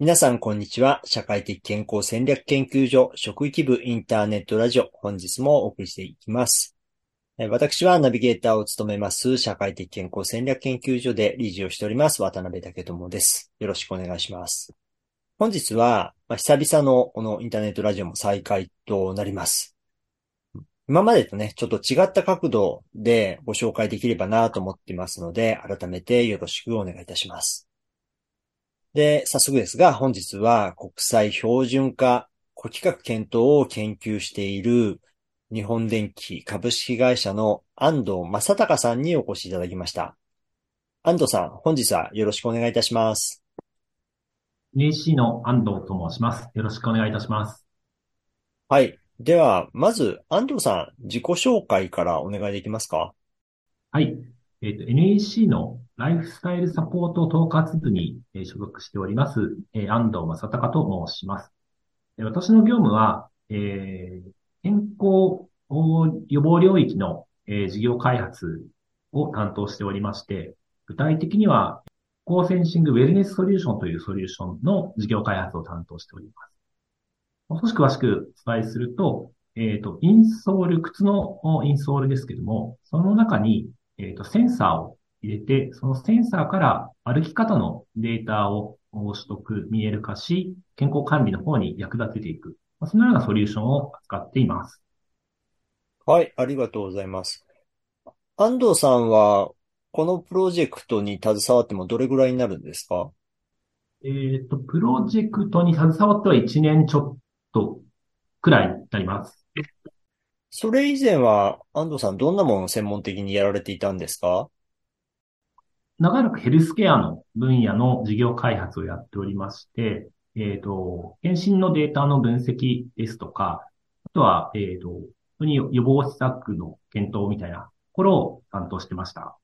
皆さん、こんにちは。社会的健康戦略研究所職域部インターネットラジオ。本日もお送りしていきます。私はナビゲーターを務めます社会的健康戦略研究所で理事をしております渡辺武智です。よろしくお願いします。本日は、まあ、久々のこのインターネットラジオも再開となります。今までとね、ちょっと違った角度でご紹介できればなと思っていますので、改めてよろしくお願いいたします。で、早速ですが、本日は国際標準化、顧企画検討を研究している日本電機株式会社の安藤正隆さんにお越しいただきました。安藤さん、本日はよろしくお願いいたします。NEC の安藤と申します。よろしくお願いいたします。はい。では、まず、安藤さん、自己紹介からお願いできますか？はい。えっ、ー、と、NEC のライフスタイルサポート統括部に所属しております、安藤正隆と申します。私の業務は、えー、健康予防領域の、事業開発を担当しておりまして、具体的には、コーセンシングウェルネスソリューションというソリューションの事業開発を担当しております。もう少し詳しくお伝えすると、えっ、ー、と、インソール、靴のインソールですけども、その中にえっ、ー、と、センサーを入れて、そのセンサーから歩き方のデータを取得、見える化し、健康管理の方に役立てていく。そのようなソリューションを使っています。はい、ありがとうございます。安藤さんは、このプロジェクトに携わってもどれぐらいになるんですか？えっ、ー、と、プロジェクトに携わっては1年ちょっとくらいになります。それ以前は、安藤さんどんなものを専門的にやられていたんですか？長らくヘルスケアの分野の事業開発をやっておりまして、えっ、ー、と、検診のデータの分析ですとか、あとは、えっ、ー、と、本当に予防施策の検討みたいなところを担当してました。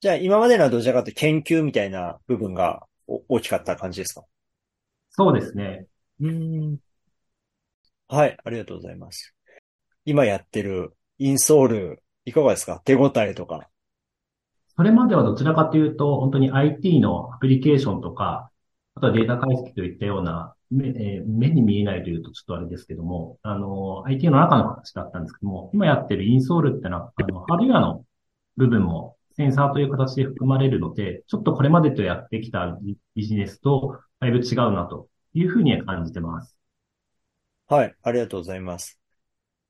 じゃあ、今までのはどちらかというと研究みたいな部分が大きかった感じですか？そうですね。うん。はい、ありがとうございます。今やってるインソール、いかがですか？手応えとか。それまではどちらかというと、本当に IT のアプリケーションとか、あとはデータ解析といったような、目えー、目に見えないというとちょっとあれですけども、あの、IT の中の話だったんですけども、今やってるインソールってのは、あの、ハードウェアの部分もセンサーという形で含まれるので、ちょっとこれまでとやってきたビジネスとだいぶ違うなというふうに感じてます。はい、ありがとうございます。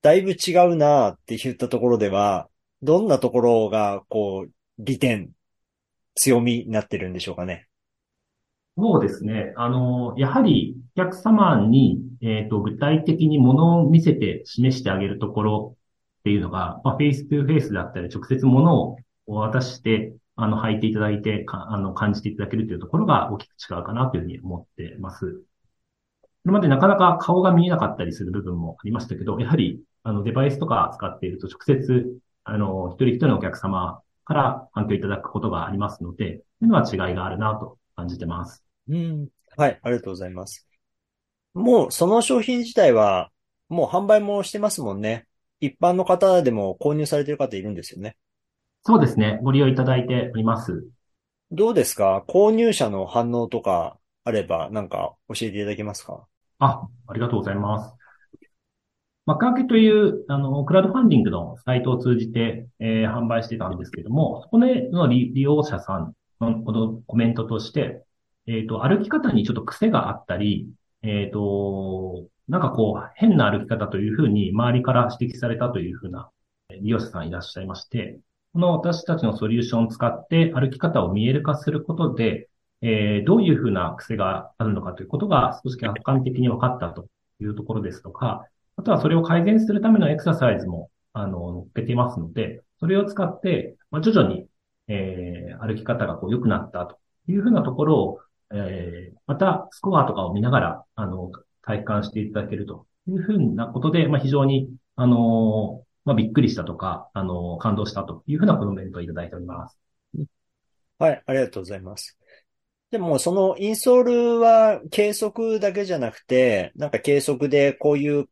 だいぶ違うなって言ったところでは、どんなところが、こう、利点、強みになってるんでしょうかね。そうですね。あの、やはりお客様に、えっ、ー、と、具体的にものを見せて示してあげるところっていうのが、まあ、フェイス2フェイスだったり、直接ものを渡して、あの、履いていただいて、あの、感じていただけるというところが大きく違うかなというふうに思ってます。これまでなかなか顔が見えなかったりする部分もありましたけど、やはり、あの、デバイスとか使っていると直接、あの、一人一人のお客様から反響いただくことがありますので、というのは違いがあるなと感じてます。うん。はい、ありがとうございます。もう、その商品自体は、もう販売もしてますもんね。一般の方でも購入されている方いるんですよね。そうですね。ご利用いただいております。どうですか？購入者の反応とかあれば、なんか教えていただけますか？あ、ありがとうございます。マッカーケという、あの、クラウドファンディングのサイトを通じて、えー、販売してたんですけども、そこでの利用者さんのコメントとして、えっ、ー、と、歩き方にちょっと癖があったり、えっ、ー、と、なんかこう、変な歩き方というふうに周りから指摘されたというふうな利用者さんいらっしゃいまして、この私たちのソリューションを使って歩き方を見える化することで、えー、どういうふうな癖があるのかということが少し客観的に分かったというところですとか、あとはそれを改善するためのエクササイズも、あの、乗っけていますので、それを使って、まあ、徐々に、えー、歩き方がこう良くなったというふうなところを、えー、またスコアとかを見ながら、あの、体感していただけるというふうなことで、まあ、非常に、あの、まあ、びっくりしたとか、あの、感動したというふうなコメントをいただいております。はい、ありがとうございます。でも、そのインソールは計測だけじゃなくて、なんか計測でこういう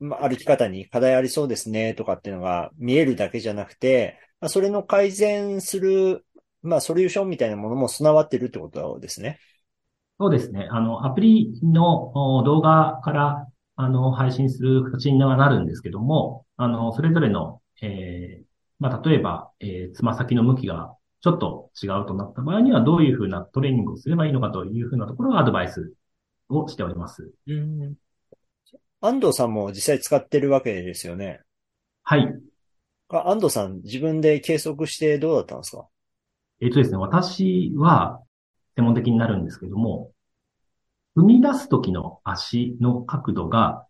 歩き方に課題ありそうですねとかっていうのが見えるだけじゃなくて、まあ、それの改善する、まあ、ソリューションみたいなものも備わってるってことですね。そうですね。あの、アプリの動画からあの、配信する形になるんですけども、あの、それぞれの、えー、まあ、例えば、えー、つま先の向きがちょっと違うとなった場合には、どういうふうなトレーニングをすればいいのかというふうなところをアドバイスをしております。うん。安藤さんも実際使ってるわけですよね。はい。安藤さん、自分で計測してどうだったんですか？えっ、とですね、私は専門的になるんですけども、踏み出す時の足の角度が、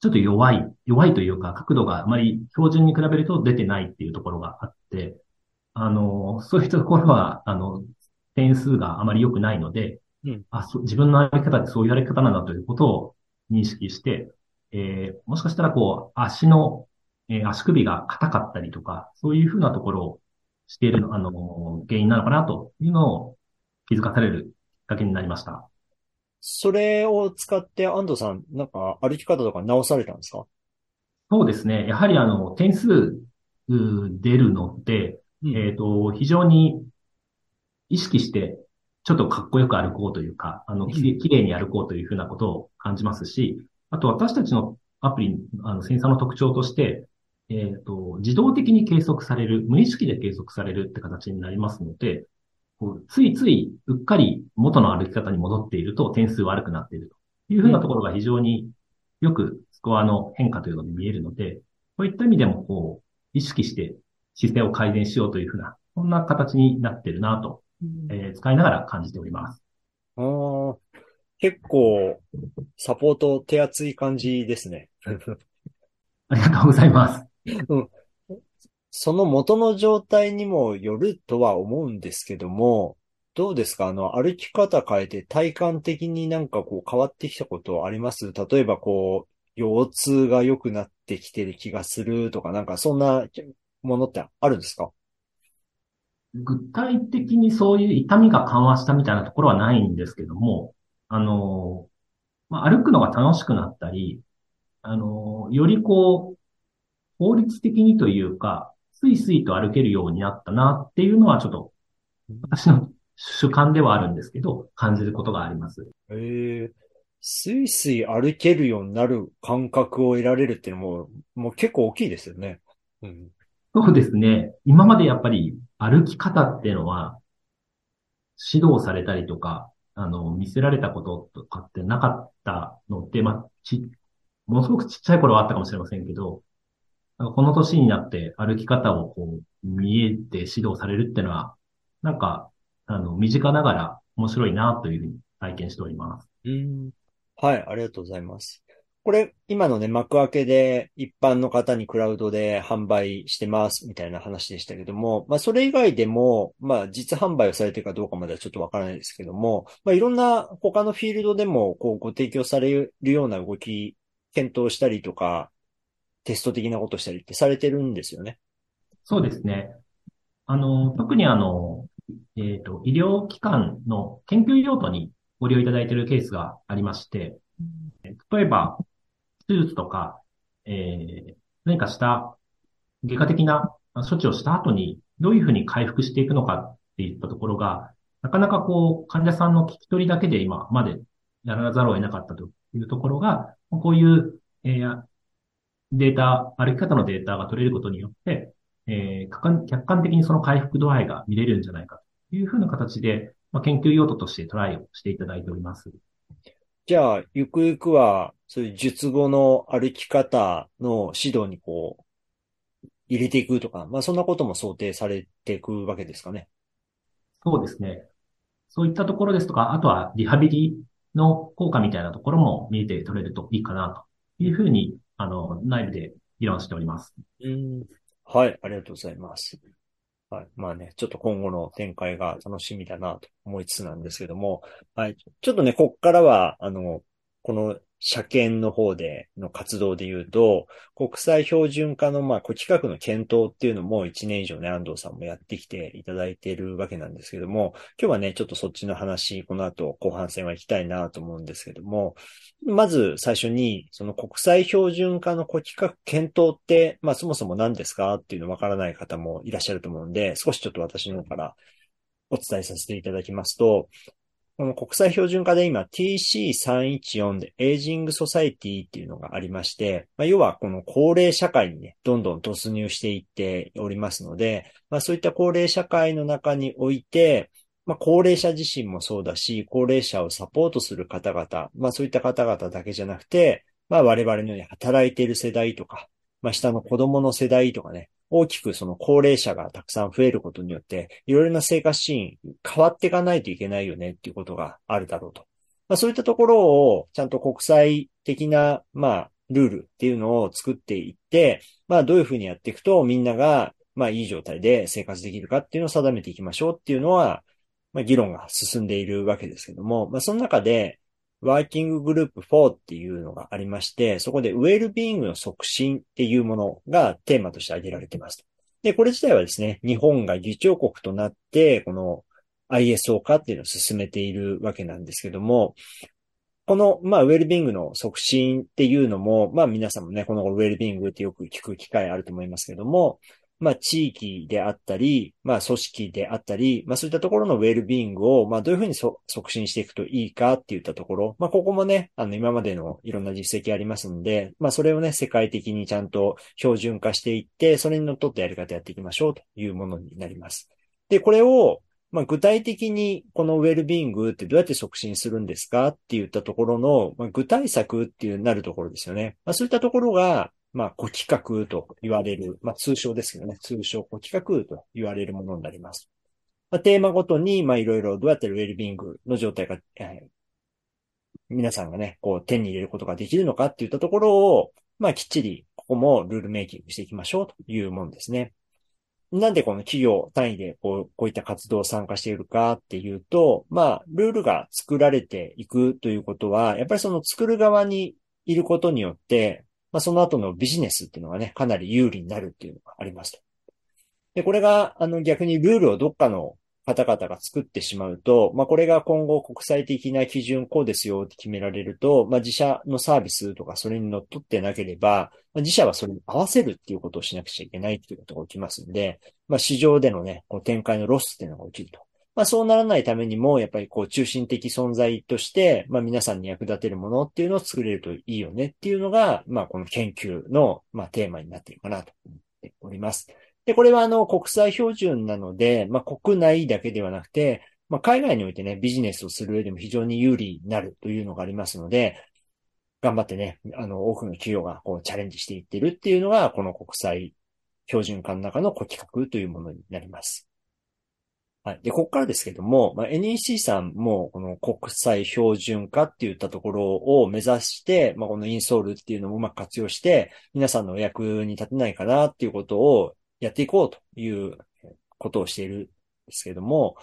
ちょっと弱い、弱いというか、角度があまり標準に比べると出てないっていうところがあって、あの、そういうところは、あの、点数があまり良くないので、うん、あそ自分の歩き方ってそういう歩き方なんだということを認識して、えー、もしかしたらこう、足の、えー、足首が硬かったりとか、そういうふうなところをしているの、あの、原因なのかなというのを気づかされるきっかけになりました。それを使って安藤さん、なんか歩き方とか直されたんですか？そうですね。やはりあの、点数出るので、うん、えっ、ー、と、非常に意識して、ちょっとかっこよく歩こうというか、あの、きれいに歩こうというふうなことを感じますし、あと私たちのアプリ、あの、センサーの特徴として、えっ、ー、と、自動的に計測される、無意識で計測されるって形になりますので、こうついついうっかり元の歩き方に戻っていると点数悪くなっているというふうなところが非常によくスコアの変化というのに見えるので、こういった意味でもこう、意識して姿勢を改善しようというふうな、そんな形になっているなと、えー、使いながら感じております。あ結構、サポート手厚い感じですね。ありがとうございます。うん。その元の状態にもよるとは思うんですけども、どうですか？あの、歩き方変えて体感的になんかこう変わってきたことあります？例えばこう、腰痛が良くなってきてる気がするとか、なんかそんなものってあるんですか？具体的にそういう痛みが緩和したみたいなところはないんですけども、あの、まあ、歩くのが楽しくなったり、あの、よりこう、法律的にというか、スイスイと歩けるようになったなっていうのはちょっと、私の主観ではあるんですけど、感じることがあります。へえ。スイスイ歩けるようになる感覚を得られるっていうのも、もう結構大きいですよね。うん、そうですね。今までやっぱり歩き方っていうのは、指導されたりとか、あの、見せられたこととかってなかったので、まあ、ち、ものすごくちっちゃい頃はあったかもしれませんけど、この年になって歩き方をこう見えて指導されるっていうのは、なんか、あの、身近ながら面白いなというふうに体験しております。うん。はい、ありがとうございます。これ、今のね、幕開けで一般の方にクラウドで販売してますみたいな話でしたけども、まあ、それ以外でも、まあ、実販売をされてるかどうかまではちょっとわからないですけども、まあ、いろんな他のフィールドでも、こう、ご提供されるような動き、検討したりとか、テスト的なことしたりってされてるんですよね。そうですね。あの、特にあの、えっ、ー、と、医療機関の研究用途にご利用いただいているケースがありまして、例えば、手術とか、えー、何かした外科的な処置をした後にどういうふうに回復していくのかっていったところが、なかなかこう、患者さんの聞き取りだけで今までやらざるを得なかったというところが、こういう、えー、データ、歩き方のデータが取れることによって、えー、客観的にその回復度合いが見れるんじゃないかというふうな形で、まあ、研究用途としてトライをしていただいております。じゃあ、ゆくゆくは、そういう術後の歩き方の指導にこう、入れていくとか、まあそんなことも想定されていくわけですかね。そうですね。そういったところですとか、あとはリハビリの効果みたいなところも見えて取れるといいかなというふうにあの、内部で議論しております。うん。はい、ありがとうございます。はい。まあね、ちょっと今後の展開が楽しみだなと思いつつなんですけども、はい。ちょっとね、こっからは、あの、この車検の方での活動で言うと、国際標準化のまあ、規格の検討っていうのも1年以上ね、安藤さんもやってきていただいているわけなんですけども、今日はね、ちょっとそっちの話、この後後半戦は行きたいなと思うんですけども、まず最初に、その国際標準化の規格検討って、まあそもそも何ですかっていうのわからない方もいらっしゃると思うんで、少しちょっと私の方からお伝えさせていただきますと、この国際標準化で今 TC314 で Ageing Society っていうのがありまして、まあ、要はこの高齢社会にね、どんどん突入していっておりますので、まあ、そういった高齢社会の中において、まあ、高齢者自身もそうだし、高齢者をサポートする方々、まあそういった方々だけじゃなくて、まあ我々のように働いている世代とか、まあ下の子供の世代とかね、大きくその高齢者がたくさん増えることによって、いろいろな生活シーン変わっていかないといけないよねっていうことがあるだろうと。まあそういったところをちゃんと国際的な、まあルールっていうのを作っていって、まあどういうふうにやっていくとみんながまあいい状態で生活できるかっていうのを定めていきましょうっていうのは、まあ議論が進んでいるわけですけども、まあその中で、ワーキンググループ4っていうのがありまして、そこでウェルビーイングの促進っていうものがテーマとして挙げられています。で、これ自体はですね、日本が議長国となって、この ISO 化っていうのを進めているわけなんですけども、この、まあ、ウェルビングの促進っていうのも、まあ、皆さんもね、このウェルビングってよく聞く機会あると思いますけども、まあ、地域であったり、まあ、組織であったり、まあ、そういったところのウェルビーイングを、まあ、どういうふうに促進していくといいかっていったところ、まあ、ここもね、あの、今までのいろんな実績ありますんで、まあ、それをね、世界的にちゃんと標準化していって、それにのっとったやり方やっていきましょうというものになります。で、これを、まあ、具体的にこのウェルビーイングってどうやって促進するんですかって言ったところの、まあ、具体策っていうなるところですよね。まあ、そういったところが、まあ、古企画と言われる、まあ、通称ですけどね、通称古企画と言われるものになります。まあ、テーマごとに、まあ、いろいろどうやってウェルビングの状態が、えー、皆さんがね、こう手に入れることができるのかっていったところを、まあ、きっちり、ここもルールメイキングしていきましょうというものですね。なんでこの企業単位でこうこういった活動を参加しているかっていうと、まあ、ルールが作られていくということは、やっぱりその作る側にいることによって、まあ、その後のビジネスっていうのがね、かなり有利になるっていうのがありますと。で、これが、あの、逆にルールをどっかの方々が作ってしまうと、まあ、これが今後国際的な基準こうですよって決められると、まあ、自社のサービスとかそれに乗っ取ってなければ、まあ、自社はそれに合わせるっていうことをしなくちゃいけないっていうことが起きますんで、まあ、市場でのね、こう展開のロスっていうのが起きると。まあそうならないためにも、やっぱりこう中心的存在として、まあ皆さんに役立てるものっていうのを作れるといいよねっていうのが、まあこの研究の、まあテーマになっているかなと思っております。で、これはあの国際標準なので、まあ国内だけではなくて、まあ海外においてね、ビジネスをする上でも非常に有利になるというのがありますので、頑張ってね、あの多くの企業がこうチャレンジしていってるっていうのが、この国際標準化の中の企画というものになります。はい。で、ここからですけども、まあ、NEC さんも、この国際標準化って言ったところを目指して、まあ、このインソールっていうのもうまく活用して、皆さんのお役に立てないかなっていうことをやっていこうということをしているんですけども、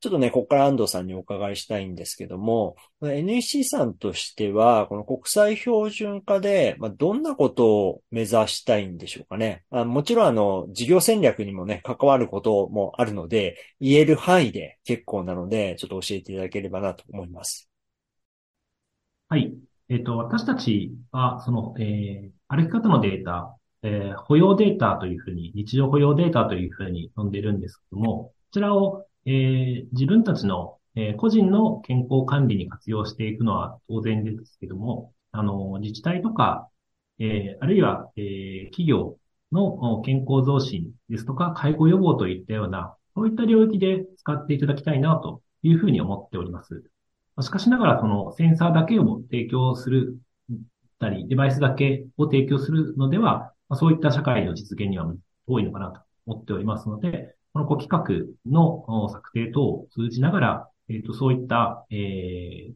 ちょっとね、ここから安藤さんにお伺いしたいんですけども、NEC さんとしては、この国際標準化で、まあ、どんなことを目指したいんでしょうかね。あもちろん、あの、事業戦略にもね、関わることもあるので、言える範囲で結構なので、ちょっと教えていただければなと思います。はい。えっ、ー、と、私たちは、その、えー、歩き方のデータ、えー、保養データというふうに、日常保養データというふうに呼んでるんですけども、こちらをえー、自分たちの、えー、個人の健康管理に活用していくのは当然ですけども、あの、自治体とか、えー、あるいは、え、企業の健康増進ですとか、介護予防といったような、そういった領域で使っていただきたいなというふうに思っております。しかしながら、そのセンサーだけを提供するたり、デバイスだけを提供するのでは、そういった社会の実現には遠いのかなと思っておりますので、この企画の策定等を通じながら、えっ、ー、と、そういった、えー、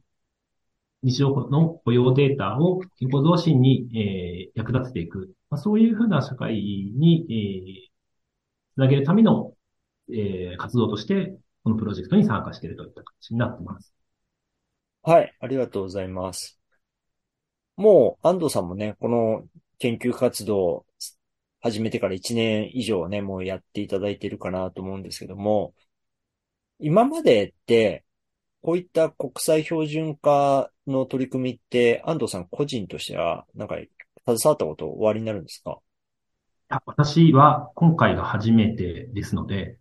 日常の雇用データを健康増進に、えー、役立てていく、まあ、そういうふうな社会に、えー、つなげるための、えー、活動として、このプロジェクトに参加しているといった形になっています。はい、ありがとうございます。もう、安藤さんもね、この研究活動始めてから1年以上ね、もうやっていただいてるかなと思うんですけども、今までって、こういった国際標準化の取り組みって、安藤さん個人としては、なんか、携わったこと終わりになるんですか？私は今回が初めてですので、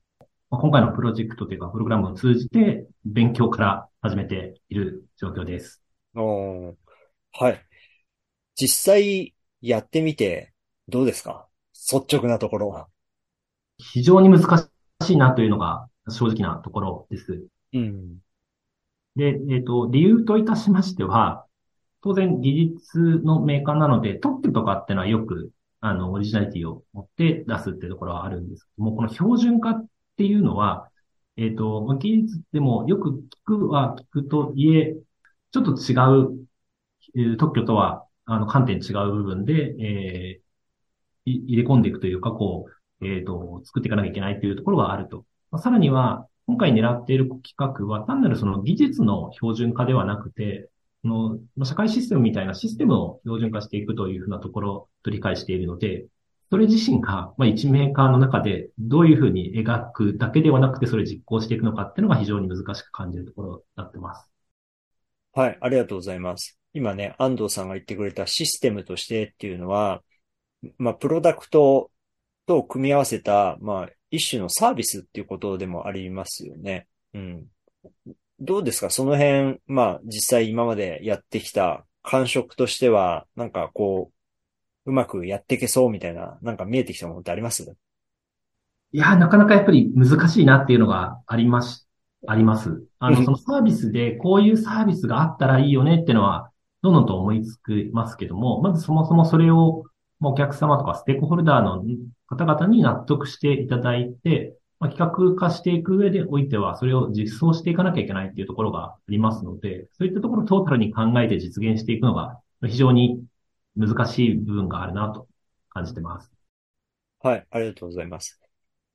まあ、今回のプロジェクトというか、プログラムを通じて、勉強から始めている状況です。おはい。実際やってみてどうですか？率直なところは。非常に難しいなというのが正直なところです。うん。で、えっ、ー、と、理由といたしましては、当然技術のメーカーなので特許とかってのはよく、あの、オリジナリティを持って出すっていうところはあるんですけども、この標準化っていうのは、えっ、ー、と、技術でもよく聞くは聞くといえ、ちょっと違う、えー、特許とは、あの、観点違う部分で、えー、入れ込んでいくというか、こう、えっ、ー、と、作っていかなきゃいけないというところがあると。まあ、さらには、今回狙っている企画は単なるその技術の標準化ではなくて、の社会システムみたいなシステムを標準化していくというふうなところと理解しているので、それ自身が、まあ、1メーカーの中でどういうふうに描くだけではなくて、それを実行していくのかっていうのが非常に難しく感じるところになってます。はい、ありがとうございます。今ね、安藤さんが言ってくれたシステムとしてっていうのは、まあ、プロダクトと組み合わせた、まあ、一種のサービスっていうことでもありますよね。うん。どうですか？その辺、まあ、実際今までやってきた感触としては、なんかこう、うまくやっていけそうみたいな、なんか見えてきたものってあります？いや、なかなかやっぱり難しいなっていうのがありまし、あります。あの、そのサービスでこういうサービスがあったらいいよねっていうのは、どんどんと思いつくますけども、まずそもそもそれを、お客様とかステークホルダーの方々に納得していただいて、まあ、企画化していく上でおいては、それを実装していかなきゃいけないっていうところがありますので、そういったところをトータルに考えて実現していくのが非常に難しい部分があるなと感じてます。はい、ありがとうございます。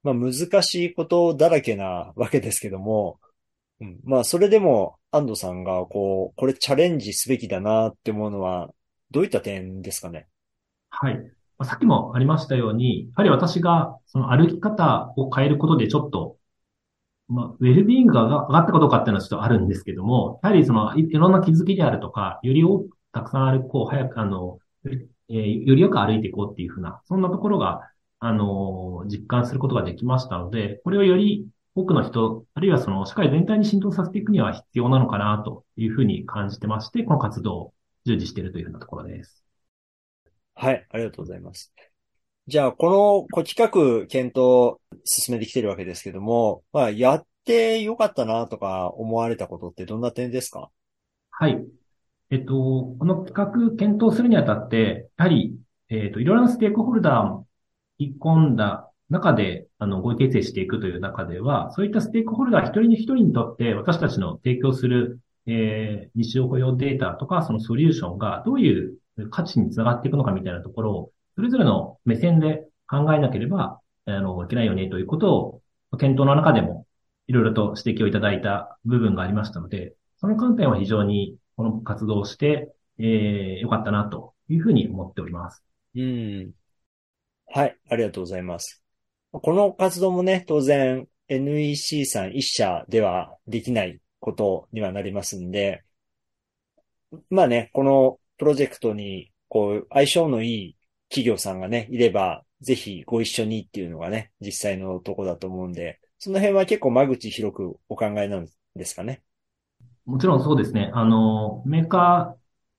まあ難しいことだらけなわけですけども、うん、まあそれでも安藤さんがこう、これチャレンジすべきだなって思うのは、どういった点ですかね？はい。さっきもありましたように、やはり私がその歩き方を変えることでちょっと、まあ、ウェルビーイングが上がったかどうかっていうのはちょっとあるんですけども、やはりそのいろんな気づきであるとか、より多くたくさん歩こう、早く、あの、えー、よりよく歩いていこうっていうふうな、そんなところが、あの、実感することができましたので、これをより多くの人、あるいはその社会全体に浸透させていくには必要なのかなというふうに感じてまして、この活動を従事しているというふうなところです。はい、ありがとうございます。じゃあ、この、こ企画検討進めてきてるわけですけども、まあ、やってよかったなとか思われたことってどんな点ですか？はい。えっと、この企画検討するにあたって、やはり、えっと、いろいろなステークホルダーも引っ込んだ中で、あの、合意形成していくという中では、そういったステークホルダー一人に一人にとって私たちの提供する、えー、日常雇用データとか、そのソリューションがどういう価値につながっていくのかみたいなところを、それぞれの目線で考えなければ、あの、いけないよねということを、検討の中でもいろいろと指摘をいただいた部分がありましたので、その観点は非常にこの活動をして、えー、よかったなというふうに思っております。うん。はい、ありがとうございます。この活動もね、当然 NEC さん一社ではできないことにはなりますんで、まあね、このプロジェクトに、こう、相性のいい企業さんがね、いれば、ぜひご一緒にっていうのがね、実際のとこだと思うんで、その辺は結構間口広くお考えなんですかね？もちろんそうですね。あの、メーカー、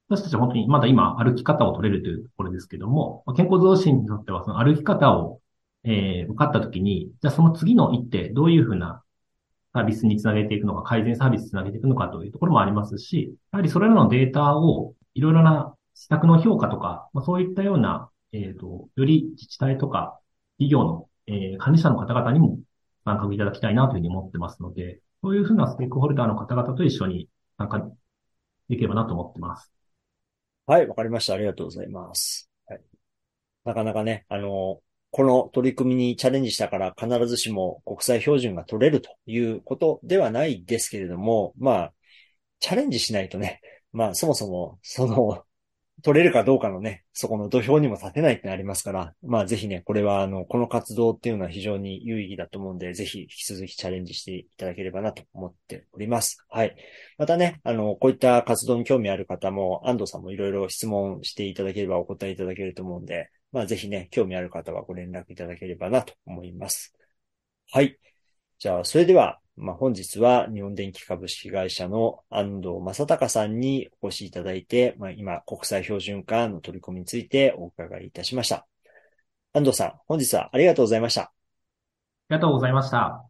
私たちは本当にまだ今歩き方を取れるというところですけども、健康増進にとってはその歩き方を、えー、受かったときに、じゃあその次の一手、どういうふうなサービスにつなげていくのか、改善サービスにつなげていくのかというところもありますし、やはりそれらのデータをいろいろな施策の評価とか、まあ、そういったような、えっ、ー、と、より自治体とか企業の、えー、管理者の方々にも参画いただきたいなというふうに思ってますので、そういうふうなステークホルダーの方々と一緒に参加できればなと思ってます。はい、わかりました。ありがとうございます。はい、なかなかね、あの、この取り組みにチャレンジしたから必ずしも国際標準が取れるということではないですけれども、まあ、チャレンジしないとね、まあそもそも、その、取れるかどうかのね、そこの土俵にも立てないってなりますから、まあぜひね、これはあの、この活動っていうのは非常に有意義だと思うんで、ぜひ引き続きチャレンジしていただければなと思っております。はい。またね、あの、こういった活動に興味ある方も、安藤さんもいろいろ質問していただければお答えいただけると思うんで、まあぜひね、興味ある方はご連絡いただければなと思います。はい。じゃあ、それでは、まあ、本日は日本電機株式会社の安藤正隆さんにお越しいただいて、まあ、今、国際標準化の取り組みについてお伺いいたしました。安藤さん、本日はありがとうございました。ありがとうございました。